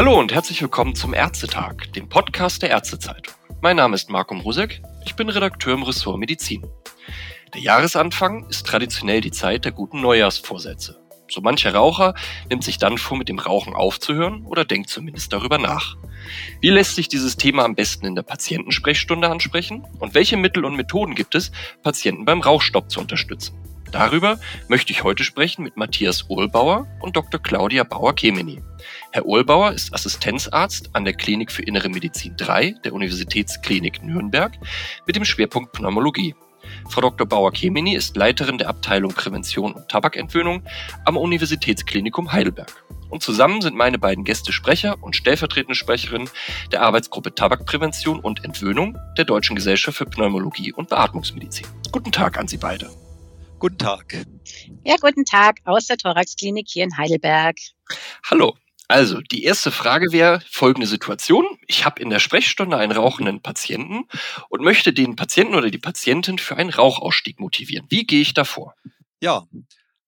Hallo und herzlich willkommen zum Ärztetag, dem Podcast der Ärztezeitung. Mein Name ist Marco Mrusek, ich bin Redakteur im Ressort Medizin. Der Jahresanfang ist traditionell die Zeit der guten Neujahrsvorsätze. So mancher Raucher nimmt sich dann vor, mit dem Rauchen aufzuhören oder denkt zumindest darüber nach. Wie lässt sich dieses Thema am besten in der Patientensprechstunde ansprechen? Und welche Mittel und Methoden gibt es, Patienten beim Rauchstopp zu unterstützen? Darüber möchte ich heute sprechen mit Matthias Ohlbauer und Dr. Claudia Bauer-Kemeny. Herr Ohlbauer ist Assistenzarzt an der Klinik für Innere Medizin 3 der Universitätsklinik Nürnberg mit dem Schwerpunkt Pneumologie. Frau Dr. Bauer-Kemeny ist Leiterin der Abteilung Prävention und Tabakentwöhnung am Universitätsklinikum Heidelberg. Und zusammen sind meine beiden Gäste Sprecher und stellvertretende Sprecherin der Arbeitsgruppe Tabakprävention und Entwöhnung der Deutschen Gesellschaft für Pneumologie und Beatmungsmedizin. Guten Tag an Sie beide. Guten Tag. Ja, guten Tag aus der Thoraxklinik hier in Heidelberg. Hallo. Also, die erste Frage wäre folgende Situation. Ich habe in der Sprechstunde einen rauchenden Patienten und möchte den Patienten oder die Patientin für einen Rauchausstieg motivieren. Wie gehe ich davor? Ja,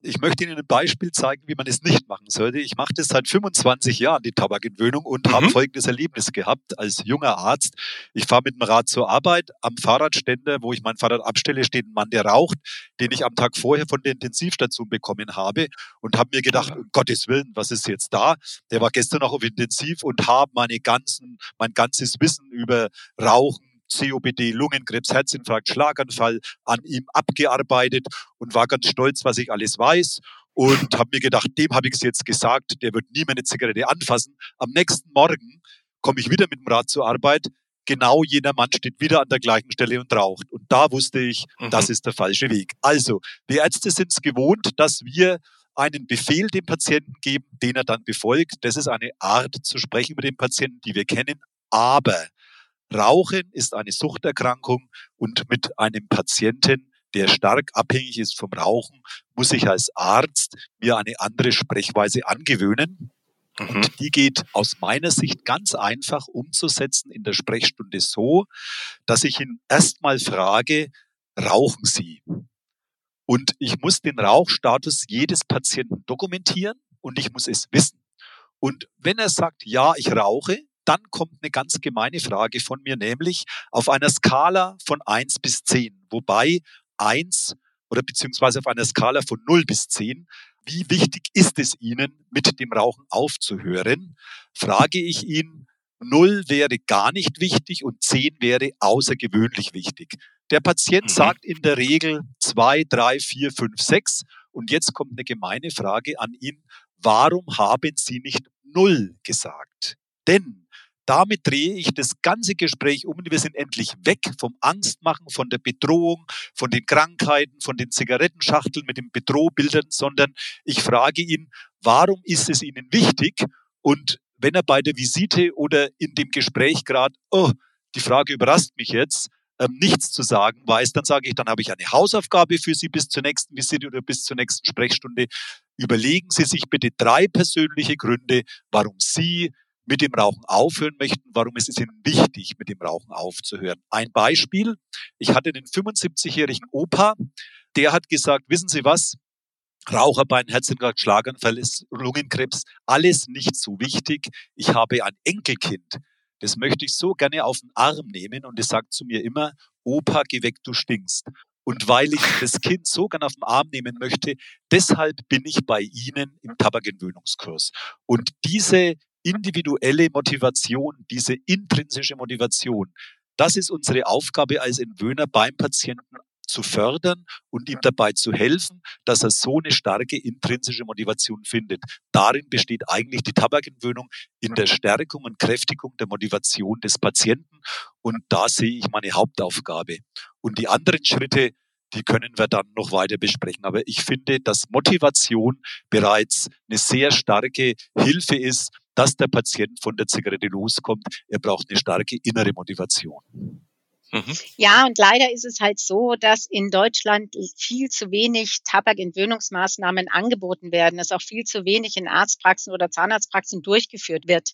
ich möchte Ihnen ein Beispiel zeigen, wie man es nicht machen sollte. Ich mache das seit 25 Jahren, die Tabakentwöhnung, und mhm. habe folgendes Erlebnis gehabt als junger Arzt. Ich fahre mit dem Rad zur Arbeit. Am Fahrradständer, wo ich mein Fahrrad abstelle, steht ein Mann, der raucht, den ich am Tag vorher von der Intensivstation bekommen habe und habe mir gedacht, um Gottes Willen, was ist jetzt da? Der war gestern noch auf Intensiv und habe meine ganzen, mein ganzes Wissen über Rauchen, COPD, Lungenkrebs, Herzinfarkt, Schlaganfall an ihm abgearbeitet und war ganz stolz, was ich alles weiß und habe mir gedacht, dem habe ich es jetzt gesagt, der wird nie meine Zigarette anfassen. Am nächsten Morgen komme ich wieder mit dem Rad zur Arbeit. Genau jener Mann steht wieder an der gleichen Stelle und raucht. Und da wusste ich, mhm. das ist der falsche Weg. Also, wir Ärzte sind es gewohnt, dass wir einen Befehl dem Patienten geben, den er dann befolgt. Das ist eine Art zu sprechen mit dem Patienten, die wir kennen. Aber Rauchen ist eine Suchterkrankung und mit einem Patienten, der stark abhängig ist vom Rauchen, muss ich als Arzt mir eine andere Sprechweise angewöhnen. Mhm. Und die geht aus meiner Sicht ganz einfach umzusetzen in der Sprechstunde so, dass ich ihn erstmal frage, rauchen Sie? Und ich muss den Rauchstatus jedes Patienten dokumentieren und ich muss es wissen. Und wenn er sagt, ja, ich rauche, dann kommt eine ganz gemeine Frage von mir, nämlich auf einer Skala von eins bis zehn, wobei eins oder beziehungsweise auf einer Skala von null bis zehn, wie wichtig ist es Ihnen, mit dem Rauchen aufzuhören, frage ich ihn, null wäre gar nicht wichtig und zehn wäre außergewöhnlich wichtig. Der Patient mhm. sagt in der Regel zwei, drei, vier, fünf, sechs. Und jetzt kommt eine gemeine Frage an ihn. Warum haben Sie nicht null gesagt? Denn damit drehe ich das ganze Gespräch um und wir sind endlich weg vom Angstmachen, von der Bedrohung, von den Krankheiten, von den Zigarettenschachteln mit den Bedrohbildern, sondern ich frage ihn, warum ist es Ihnen wichtig? Und wenn er bei der Visite oder in dem Gespräch gerade, oh, die Frage überrascht mich jetzt, ähm, nichts zu sagen weiß, dann sage ich, dann habe ich eine Hausaufgabe für Sie bis zur nächsten Visite oder bis zur nächsten Sprechstunde. Überlegen Sie sich bitte drei persönliche Gründe, warum Sie mit dem Rauchen aufhören möchten, warum ist es ihnen wichtig, mit dem Rauchen aufzuhören. Ein Beispiel, ich hatte einen 75-jährigen Opa, der hat gesagt, wissen Sie was, Raucherbein, Herzinfarkt, Schlaganfall, Lungenkrebs, alles nicht so wichtig. Ich habe ein Enkelkind. Das möchte ich so gerne auf den Arm nehmen und es sagt zu mir immer, Opa, geh weg, du stinkst. Und weil ich das Kind so gern auf den Arm nehmen möchte, deshalb bin ich bei Ihnen im Tabakentwöhnungskurs. Und diese individuelle Motivation, diese intrinsische Motivation, das ist unsere Aufgabe als Entwöhner beim Patienten zu fördern und ihm dabei zu helfen, dass er so eine starke intrinsische Motivation findet. Darin besteht eigentlich die Tabakentwöhnung in der Stärkung und Kräftigung der Motivation des Patienten. Und da sehe ich meine Hauptaufgabe. Und die anderen Schritte, die können wir dann noch weiter besprechen. Aber ich finde, dass Motivation bereits eine sehr starke Hilfe ist, dass der Patient von der Zigarette loskommt. Er braucht eine starke innere Motivation. Mhm. Ja, und leider ist es halt so, dass in Deutschland viel zu wenig Tabakentwöhnungsmaßnahmen angeboten werden, dass auch viel zu wenig in Arztpraxen oder Zahnarztpraxen durchgeführt wird.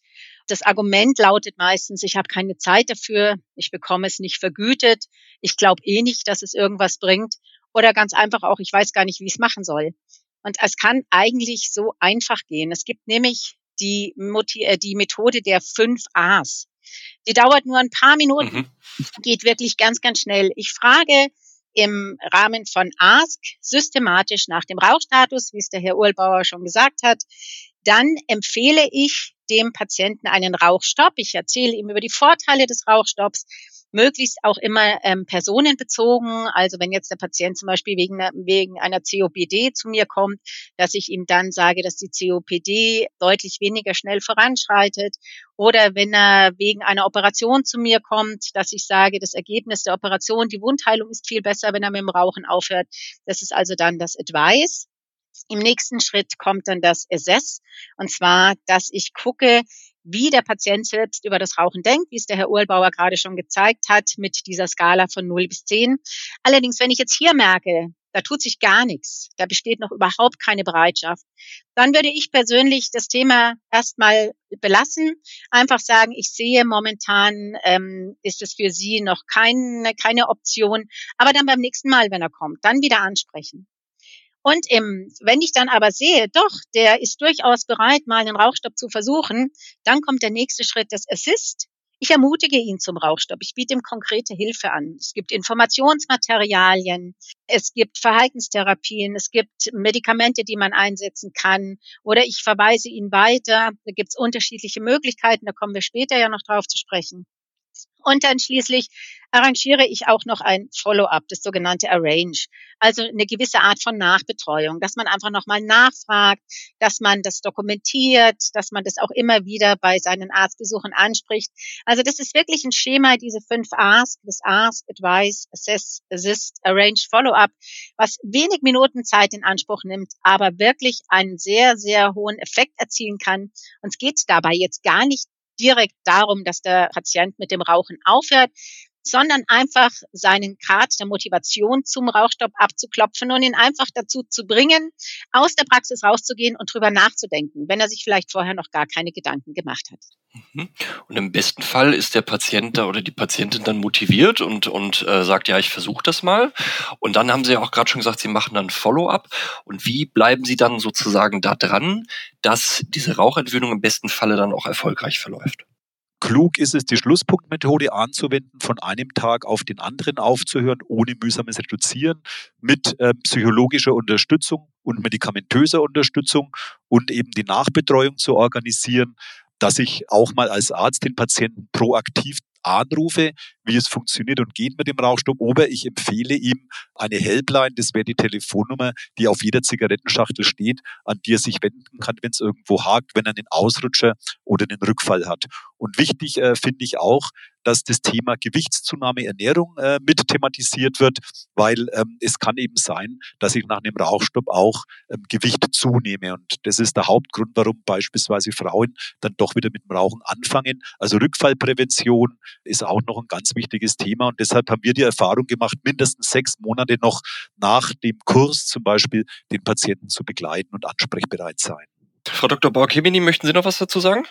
Das Argument lautet meistens, ich habe keine Zeit dafür, ich bekomme es nicht vergütet, ich glaube eh nicht, dass es irgendwas bringt oder ganz einfach auch, ich weiß gar nicht, wie ich es machen soll. Und es kann eigentlich so einfach gehen. Es gibt nämlich die, äh, die Methode der fünf A's. Die dauert nur ein paar Minuten, mhm. geht wirklich ganz, ganz schnell. Ich frage im Rahmen von Ask systematisch nach dem Rauchstatus, wie es der Herr Urlbauer schon gesagt hat. Dann empfehle ich dem Patienten einen Rauchstopp. Ich erzähle ihm über die Vorteile des Rauchstopps möglichst auch immer ähm, personenbezogen. Also wenn jetzt der Patient zum Beispiel wegen, wegen einer COPD zu mir kommt, dass ich ihm dann sage, dass die COPD deutlich weniger schnell voranschreitet. Oder wenn er wegen einer Operation zu mir kommt, dass ich sage, das Ergebnis der Operation, die Wundheilung ist viel besser, wenn er mit dem Rauchen aufhört. Das ist also dann das Advice. Im nächsten Schritt kommt dann das Assess. Und zwar, dass ich gucke, wie der Patient selbst über das Rauchen denkt, wie es der Herr Urlbauer gerade schon gezeigt hat mit dieser Skala von 0 bis 10. Allerdings, wenn ich jetzt hier merke, da tut sich gar nichts, da besteht noch überhaupt keine Bereitschaft, dann würde ich persönlich das Thema erstmal belassen, einfach sagen, ich sehe momentan ähm, ist es für Sie noch keine, keine Option, aber dann beim nächsten Mal, wenn er kommt, dann wieder ansprechen. Und im, wenn ich dann aber sehe, doch, der ist durchaus bereit, mal einen Rauchstopp zu versuchen, dann kommt der nächste Schritt des Assist. Ich ermutige ihn zum Rauchstopp. Ich biete ihm konkrete Hilfe an. Es gibt Informationsmaterialien, es gibt Verhaltenstherapien, es gibt Medikamente, die man einsetzen kann. Oder ich verweise ihn weiter. Da gibt es unterschiedliche Möglichkeiten, da kommen wir später ja noch drauf zu sprechen. Und dann schließlich arrangiere ich auch noch ein Follow-up, das sogenannte Arrange. Also eine gewisse Art von Nachbetreuung, dass man einfach nochmal nachfragt, dass man das dokumentiert, dass man das auch immer wieder bei seinen Arztbesuchen anspricht. Also das ist wirklich ein Schema, diese fünf Ask, das Ask, Advice, Assess, Assist, Arrange, Follow-up, was wenig Minuten Zeit in Anspruch nimmt, aber wirklich einen sehr, sehr hohen Effekt erzielen kann. Und es geht dabei jetzt gar nicht direkt darum, dass der Patient mit dem Rauchen aufhört, sondern einfach seinen Grad der Motivation zum Rauchstopp abzuklopfen und ihn einfach dazu zu bringen, aus der Praxis rauszugehen und drüber nachzudenken, wenn er sich vielleicht vorher noch gar keine Gedanken gemacht hat. Mhm. Und im besten Fall ist der Patient da oder die Patientin dann motiviert und, und äh, sagt, ja, ich versuche das mal. Und dann haben Sie ja auch gerade schon gesagt, Sie machen dann Follow-up. Und wie bleiben Sie dann sozusagen da dran, dass diese Rauchentwöhnung im besten Falle dann auch erfolgreich verläuft? Klug ist es, die Schlusspunktmethode anzuwenden, von einem Tag auf den anderen aufzuhören, ohne mühsames Reduzieren, mit äh, psychologischer Unterstützung und medikamentöser Unterstützung und eben die Nachbetreuung zu organisieren, dass ich auch mal als Arzt den Patienten proaktiv anrufe, wie es funktioniert und geht mit dem Rauchstopp. Oder ich empfehle ihm eine Helpline, das wäre die Telefonnummer, die auf jeder Zigarettenschachtel steht, an die er sich wenden kann, wenn es irgendwo hakt, wenn er einen Ausrutscher oder einen Rückfall hat. Und wichtig äh, finde ich auch, dass das Thema Gewichtszunahme Ernährung äh, mit thematisiert wird, weil ähm, es kann eben sein, dass ich nach einem Rauchstopp auch ähm, Gewicht zunehme. Und das ist der Hauptgrund, warum beispielsweise Frauen dann doch wieder mit dem Rauchen anfangen. Also Rückfallprävention ist auch noch ein ganz wichtiges Thema. Und deshalb haben wir die Erfahrung gemacht, mindestens sechs Monate noch nach dem Kurs zum Beispiel den Patienten zu begleiten und ansprechbereit sein. Frau Dr. Bauer-Kemini, möchten Sie noch was dazu sagen?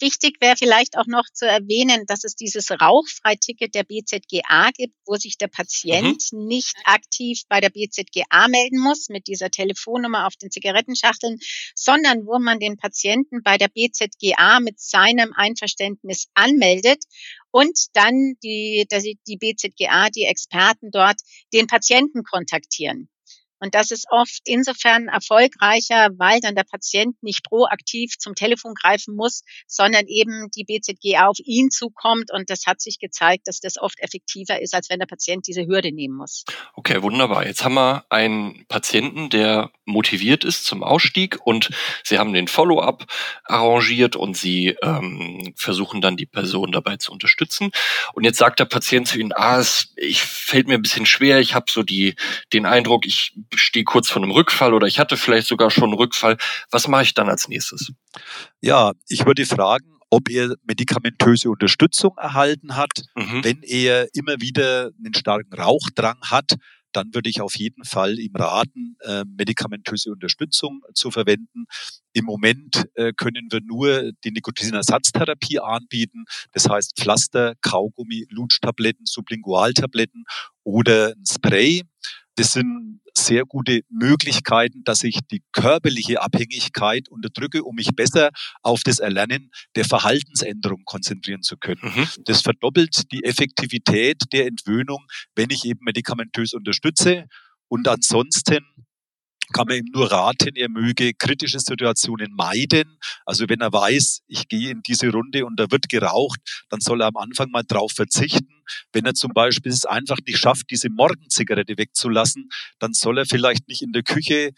Wichtig wäre vielleicht auch noch zu erwähnen, dass es dieses Rauchfreiticket der BZGA gibt, wo sich der Patient mhm. nicht aktiv bei der BZGA melden muss mit dieser Telefonnummer auf den Zigarettenschachteln, sondern wo man den Patienten bei der BZGA mit seinem Einverständnis anmeldet und dann die, die BZGA, die Experten dort, den Patienten kontaktieren. Und das ist oft insofern erfolgreicher, weil dann der Patient nicht proaktiv zum Telefon greifen muss, sondern eben die BZG auf ihn zukommt. Und das hat sich gezeigt, dass das oft effektiver ist, als wenn der Patient diese Hürde nehmen muss. Okay, wunderbar. Jetzt haben wir einen Patienten, der motiviert ist zum Ausstieg und Sie haben den Follow-up arrangiert und Sie ähm, versuchen dann die Person dabei zu unterstützen. Und jetzt sagt der Patient zu Ihnen, ah, es ich, fällt mir ein bisschen schwer, ich habe so die, den Eindruck, ich stehe kurz vor einem Rückfall oder ich hatte vielleicht sogar schon einen Rückfall. Was mache ich dann als nächstes? Ja, ich würde fragen, ob er medikamentöse Unterstützung erhalten hat. Mhm. Wenn er immer wieder einen starken Rauchdrang hat, dann würde ich auf jeden Fall ihm raten, äh, medikamentöse Unterstützung zu verwenden. Im Moment äh, können wir nur die Nikotinersatztherapie anbieten, das heißt Pflaster, Kaugummi, Lutschtabletten, Sublingualtabletten oder ein Spray. Das sind sehr gute Möglichkeiten, dass ich die körperliche Abhängigkeit unterdrücke, um mich besser auf das Erlernen der Verhaltensänderung konzentrieren zu können. Mhm. Das verdoppelt die Effektivität der Entwöhnung, wenn ich eben medikamentös unterstütze. Und ansonsten kann man ihm nur raten, er möge kritische Situationen meiden. Also wenn er weiß, ich gehe in diese Runde und da wird geraucht, dann soll er am Anfang mal drauf verzichten. Wenn er zum Beispiel es einfach nicht schafft, diese Morgenzigarette wegzulassen, dann soll er vielleicht nicht in der Küche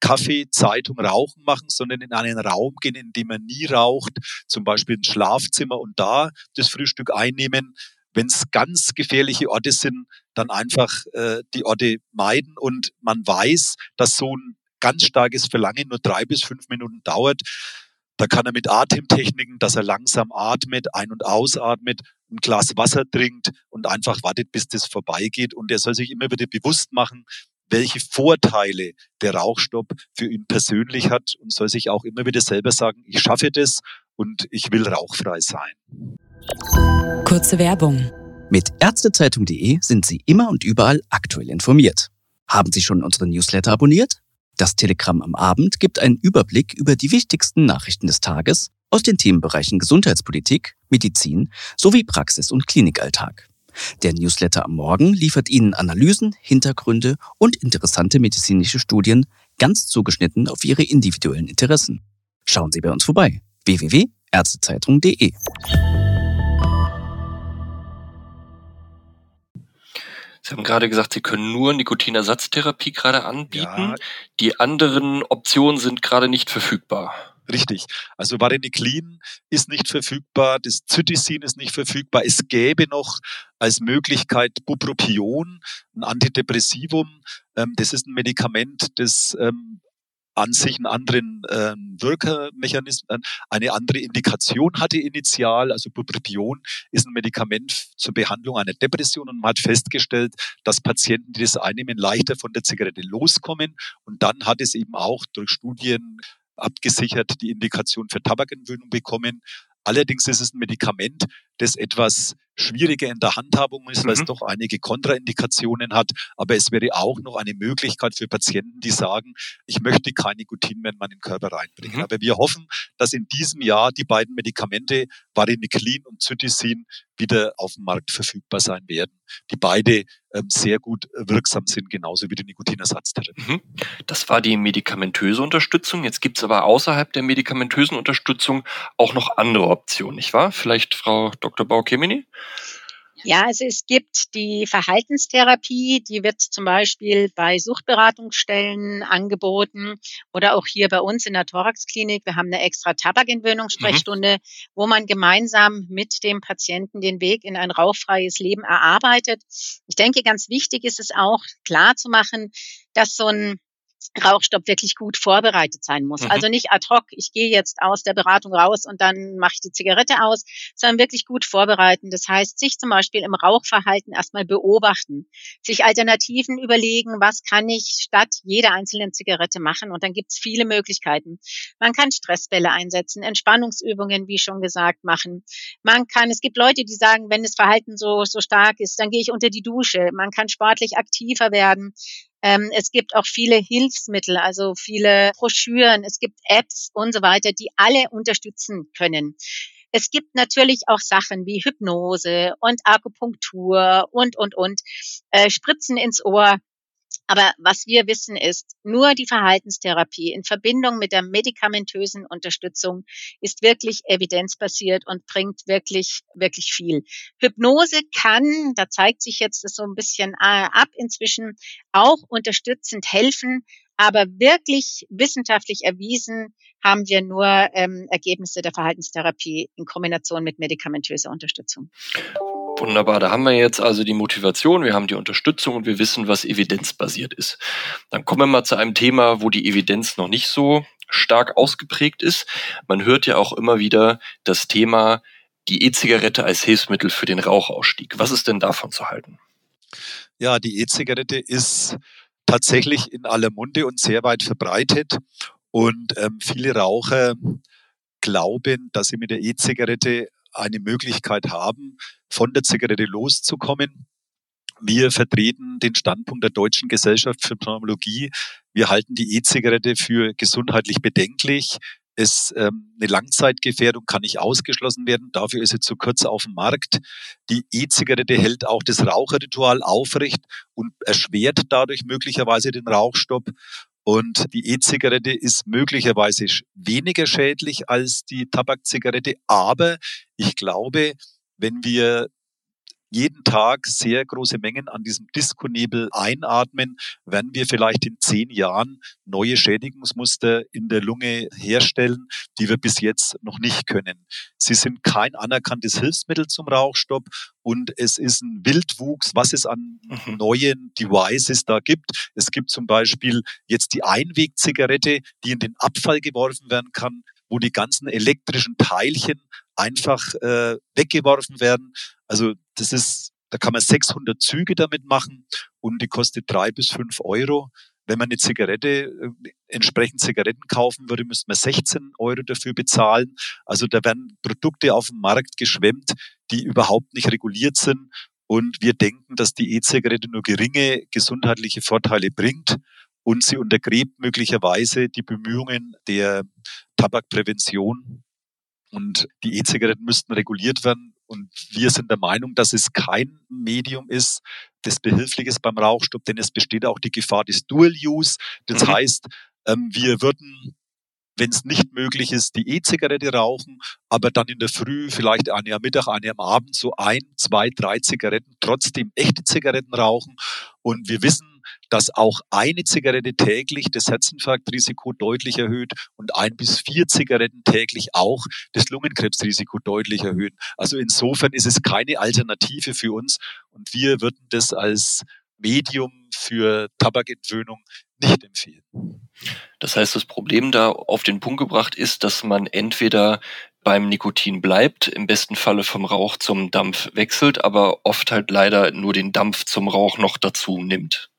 Kaffee, Zeitung, Rauchen machen, sondern in einen Raum gehen, in dem er nie raucht, zum Beispiel ein Schlafzimmer und da das Frühstück einnehmen. Wenn es ganz gefährliche Orte sind, dann einfach äh, die Orte meiden und man weiß, dass so ein ganz starkes Verlangen nur drei bis fünf Minuten dauert. Da kann er mit Atemtechniken, dass er langsam atmet, ein- und ausatmet, ein Glas Wasser trinkt und einfach wartet, bis das vorbeigeht. Und er soll sich immer wieder bewusst machen, welche Vorteile der Rauchstopp für ihn persönlich hat und soll sich auch immer wieder selber sagen, ich schaffe das und ich will rauchfrei sein. Kurze Werbung. Mit Ärztezeitung.de sind Sie immer und überall aktuell informiert. Haben Sie schon unseren Newsletter abonniert? Das Telegramm am Abend gibt einen Überblick über die wichtigsten Nachrichten des Tages aus den Themenbereichen Gesundheitspolitik, Medizin sowie Praxis- und Klinikalltag. Der Newsletter am Morgen liefert Ihnen Analysen, Hintergründe und interessante medizinische Studien ganz zugeschnitten auf Ihre individuellen Interessen. Schauen Sie bei uns vorbei. www.ärztezeitung.de Sie haben gerade gesagt, Sie können nur Nikotinersatztherapie gerade anbieten. Ja. Die anderen Optionen sind gerade nicht verfügbar. Richtig. Also Vareniclin ist nicht verfügbar, das Zytisin ist nicht verfügbar. Es gäbe noch als Möglichkeit Bupropion, ein Antidepressivum. Ähm, das ist ein Medikament, das ähm, an sich einen anderen äh, Wirkermechanismus, eine andere Indikation hatte initial. Also Bupropion ist ein Medikament zur Behandlung einer Depression und man hat festgestellt, dass Patienten, die das einnehmen, leichter von der Zigarette loskommen. Und dann hat es eben auch durch Studien abgesichert die Indikation für Tabakentwöhnung bekommen. Allerdings ist es ein Medikament, das etwas schwieriger in der Handhabung ist, weil mhm. es doch einige Kontraindikationen hat. Aber es wäre auch noch eine Möglichkeit für Patienten, die sagen, ich möchte kein Nikotin mehr in meinen Körper reinbringen. Mhm. Aber wir hoffen, dass in diesem Jahr die beiden Medikamente Vareniclin und Zytisin wieder auf dem Markt verfügbar sein werden, die beide ähm, sehr gut wirksam sind, genauso wie die Nikotinersatztherapie. Mhm. Das war die medikamentöse Unterstützung. Jetzt gibt es aber außerhalb der medikamentösen Unterstützung auch noch andere Optionen, nicht wahr? Vielleicht Frau Dr. Baukemini? Ja, also es gibt die Verhaltenstherapie, die wird zum Beispiel bei Suchtberatungsstellen angeboten oder auch hier bei uns in der Thoraxklinik. Wir haben eine extra Tabakentwöhnungssprechstunde, mhm. wo man gemeinsam mit dem Patienten den Weg in ein rauchfreies Leben erarbeitet. Ich denke, ganz wichtig ist es auch klar zu machen, dass so ein Rauchstopp wirklich gut vorbereitet sein muss. Mhm. Also nicht ad hoc, ich gehe jetzt aus der Beratung raus und dann mache ich die Zigarette aus, sondern wirklich gut vorbereiten. Das heißt, sich zum Beispiel im Rauchverhalten erstmal beobachten, sich Alternativen überlegen, was kann ich statt jeder einzelnen Zigarette machen. Und dann gibt's viele Möglichkeiten. Man kann Stressbälle einsetzen, Entspannungsübungen, wie schon gesagt, machen. Man kann, es gibt Leute, die sagen, wenn das Verhalten so, so stark ist, dann gehe ich unter die Dusche. Man kann sportlich aktiver werden. Ähm, es gibt auch viele Hilfsmittel, also viele Broschüren, es gibt Apps und so weiter, die alle unterstützen können. Es gibt natürlich auch Sachen wie Hypnose und Akupunktur und, und, und, äh, Spritzen ins Ohr. Aber was wir wissen ist, nur die Verhaltenstherapie in Verbindung mit der medikamentösen Unterstützung ist wirklich evidenzbasiert und bringt wirklich, wirklich viel. Hypnose kann, da zeigt sich jetzt das so ein bisschen äh, ab inzwischen, auch unterstützend helfen, aber wirklich wissenschaftlich erwiesen haben wir nur ähm, Ergebnisse der Verhaltenstherapie in Kombination mit medikamentöser Unterstützung. Wunderbar, da haben wir jetzt also die Motivation, wir haben die Unterstützung und wir wissen, was evidenzbasiert ist. Dann kommen wir mal zu einem Thema, wo die Evidenz noch nicht so stark ausgeprägt ist. Man hört ja auch immer wieder das Thema die E-Zigarette als Hilfsmittel für den Rauchausstieg. Was ist denn davon zu halten? Ja, die E-Zigarette ist tatsächlich in aller Munde und sehr weit verbreitet. Und ähm, viele Raucher glauben, dass sie mit der E-Zigarette eine Möglichkeit haben, von der Zigarette loszukommen. Wir vertreten den Standpunkt der Deutschen Gesellschaft für Pneumologie. Wir halten die E-Zigarette für gesundheitlich bedenklich. Es, ähm, eine Langzeitgefährdung kann nicht ausgeschlossen werden. Dafür ist sie zu kurz auf dem Markt. Die E-Zigarette hält auch das Raucherritual aufrecht und erschwert dadurch möglicherweise den Rauchstopp. Und die E-Zigarette ist möglicherweise weniger schädlich als die Tabakzigarette. Aber ich glaube, wenn wir jeden Tag sehr große Mengen an diesem Diskonebel einatmen, werden wir vielleicht in zehn Jahren neue Schädigungsmuster in der Lunge herstellen, die wir bis jetzt noch nicht können. Sie sind kein anerkanntes Hilfsmittel zum Rauchstopp und es ist ein Wildwuchs, was es an mhm. neuen Devices da gibt. Es gibt zum Beispiel jetzt die Einwegzigarette, die in den Abfall geworfen werden kann, wo die ganzen elektrischen Teilchen einfach äh, weggeworfen werden. Also das ist, da kann man 600 Züge damit machen und die kostet drei bis fünf Euro. Wenn man eine Zigarette, äh, entsprechend Zigaretten kaufen würde, müsste man 16 Euro dafür bezahlen. Also da werden Produkte auf dem Markt geschwemmt, die überhaupt nicht reguliert sind. Und wir denken, dass die E-Zigarette nur geringe gesundheitliche Vorteile bringt und sie untergräbt möglicherweise die Bemühungen der Tabakprävention. Und die E-Zigaretten müssten reguliert werden. Und wir sind der Meinung, dass es kein Medium ist, das behilflich ist beim Rauchstopp, denn es besteht auch die Gefahr des Dual-Use. Das mhm. heißt, ähm, wir würden wenn es nicht möglich ist, die E-Zigarette rauchen, aber dann in der Früh, vielleicht eine am Mittag, eine am Abend, so ein, zwei, drei Zigaretten, trotzdem echte Zigaretten rauchen. Und wir wissen, dass auch eine Zigarette täglich das Herzinfarktrisiko deutlich erhöht und ein bis vier Zigaretten täglich auch das Lungenkrebsrisiko deutlich erhöhen. Also insofern ist es keine Alternative für uns und wir würden das als Medium für Tabakentwöhnung nicht empfehlen. Das heißt, das Problem da auf den Punkt gebracht ist, dass man entweder beim Nikotin bleibt, im besten Falle vom Rauch zum Dampf wechselt, aber oft halt leider nur den Dampf zum Rauch noch dazu nimmt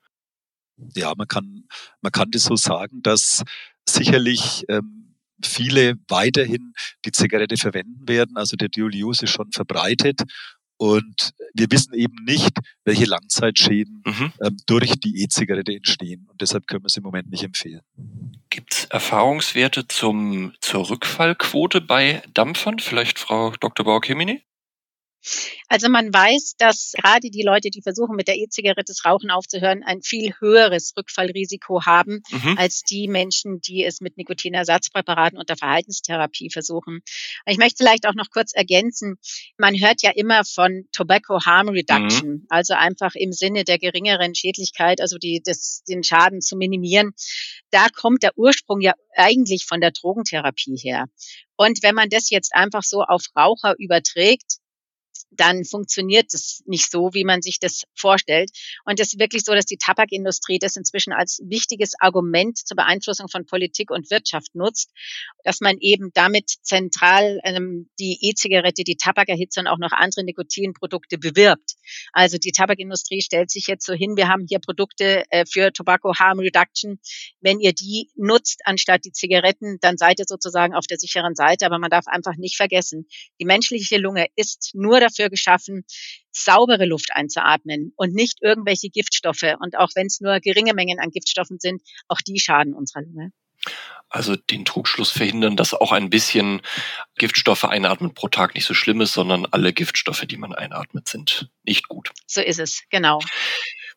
ja, man kann, man kann das so sagen, dass sicherlich ähm, viele weiterhin die Zigarette verwenden werden. Also der Dual Use ist schon verbreitet. Und wir wissen eben nicht, welche Langzeitschäden mhm. ähm, durch die E-Zigarette entstehen. Und deshalb können wir es im Moment nicht empfehlen. Gibt es Erfahrungswerte zum, zur Rückfallquote bei Dampfern? Vielleicht Frau Dr. Bauer-Kemini? Also man weiß, dass gerade die Leute, die versuchen, mit der E-Zigarette das Rauchen aufzuhören, ein viel höheres Rückfallrisiko haben mhm. als die Menschen, die es mit Nikotinersatzpräparaten unter Verhaltenstherapie versuchen. Ich möchte vielleicht auch noch kurz ergänzen, man hört ja immer von Tobacco Harm Reduction, mhm. also einfach im Sinne der geringeren Schädlichkeit, also die, das, den Schaden zu minimieren. Da kommt der Ursprung ja eigentlich von der Drogentherapie her. Und wenn man das jetzt einfach so auf Raucher überträgt, dann funktioniert es nicht so, wie man sich das vorstellt. Und es ist wirklich so, dass die Tabakindustrie das inzwischen als wichtiges Argument zur Beeinflussung von Politik und Wirtschaft nutzt, dass man eben damit zentral ähm, die E-Zigarette, die Tabakerhitze und auch noch andere Nikotinprodukte bewirbt. Also die Tabakindustrie stellt sich jetzt so hin, wir haben hier Produkte äh, für Tobacco Harm Reduction. Wenn ihr die nutzt anstatt die Zigaretten, dann seid ihr sozusagen auf der sicheren Seite. Aber man darf einfach nicht vergessen, die menschliche Lunge ist nur dafür dafür geschaffen, saubere Luft einzuatmen und nicht irgendwelche Giftstoffe. Und auch wenn es nur geringe Mengen an Giftstoffen sind, auch die schaden unserer Lunge. Also den Trugschluss verhindern, dass auch ein bisschen Giftstoffe einatmen pro Tag nicht so schlimm ist, sondern alle Giftstoffe, die man einatmet, sind nicht gut. So ist es, genau.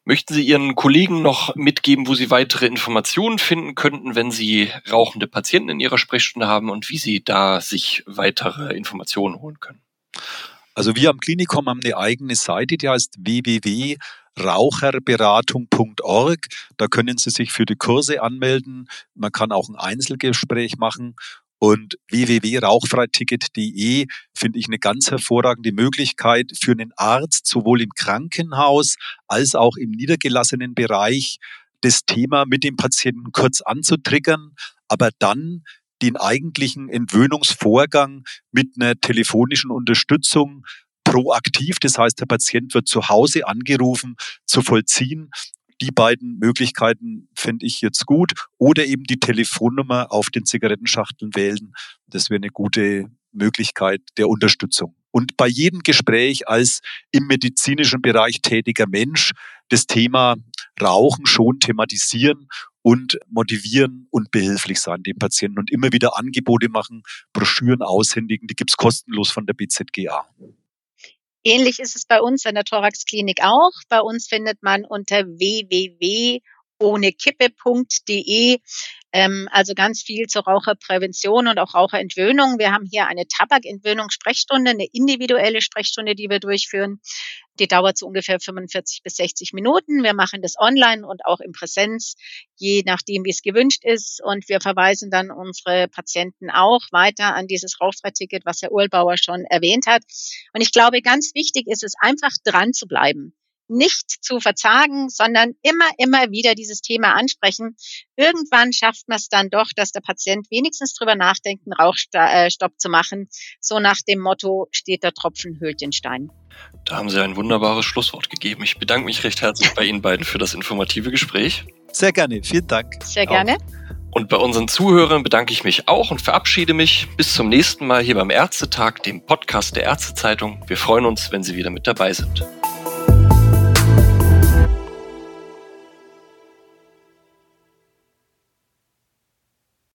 Möchten Sie Ihren Kollegen noch mitgeben, wo Sie weitere Informationen finden könnten, wenn Sie rauchende Patienten in Ihrer Sprechstunde haben und wie Sie da sich weitere Informationen holen können? Also wir am Klinikum haben eine eigene Seite, die heißt www.raucherberatung.org. Da können Sie sich für die Kurse anmelden. Man kann auch ein Einzelgespräch machen. Und www.rauchfreiticket.de finde ich eine ganz hervorragende Möglichkeit für einen Arzt, sowohl im Krankenhaus als auch im niedergelassenen Bereich, das Thema mit dem Patienten kurz anzutriggern, aber dann den eigentlichen Entwöhnungsvorgang mit einer telefonischen Unterstützung proaktiv, das heißt, der Patient wird zu Hause angerufen, zu vollziehen. Die beiden Möglichkeiten finde ich jetzt gut. Oder eben die Telefonnummer auf den Zigarettenschachteln wählen. Das wäre eine gute Möglichkeit der Unterstützung und bei jedem Gespräch als im medizinischen Bereich tätiger Mensch das Thema Rauchen schon thematisieren und motivieren und behilflich sein dem Patienten und immer wieder Angebote machen, Broschüren aushändigen, die gibt's kostenlos von der BZGA. Ähnlich ist es bei uns an der Thoraxklinik auch. Bei uns findet man unter www.ohnekippe.de ähm, also ganz viel zur Raucherprävention und auch Raucherentwöhnung. Wir haben hier eine Tabakentwöhnung-Sprechstunde, eine individuelle Sprechstunde, die wir durchführen. Die dauert so ungefähr 45 bis 60 Minuten. Wir machen das online und auch in Präsenz, je nachdem, wie es gewünscht ist. Und wir verweisen dann unsere Patienten auch weiter an dieses Rauchfreiticket, was Herr Urlbauer schon erwähnt hat. Und ich glaube, ganz wichtig ist es, einfach dran zu bleiben nicht zu verzagen, sondern immer, immer wieder dieses Thema ansprechen. Irgendwann schafft man es dann doch, dass der Patient wenigstens drüber nachdenkt, einen Rauchstopp zu machen. So nach dem Motto, steht der Tropfen, höhlt den Stein. Da haben Sie ein wunderbares Schlusswort gegeben. Ich bedanke mich recht herzlich bei Ihnen beiden für das informative Gespräch. Sehr gerne, vielen Dank. Sehr gerne. Auch. Und bei unseren Zuhörern bedanke ich mich auch und verabschiede mich. Bis zum nächsten Mal hier beim Ärztetag, dem Podcast der Ärztezeitung. Wir freuen uns, wenn Sie wieder mit dabei sind.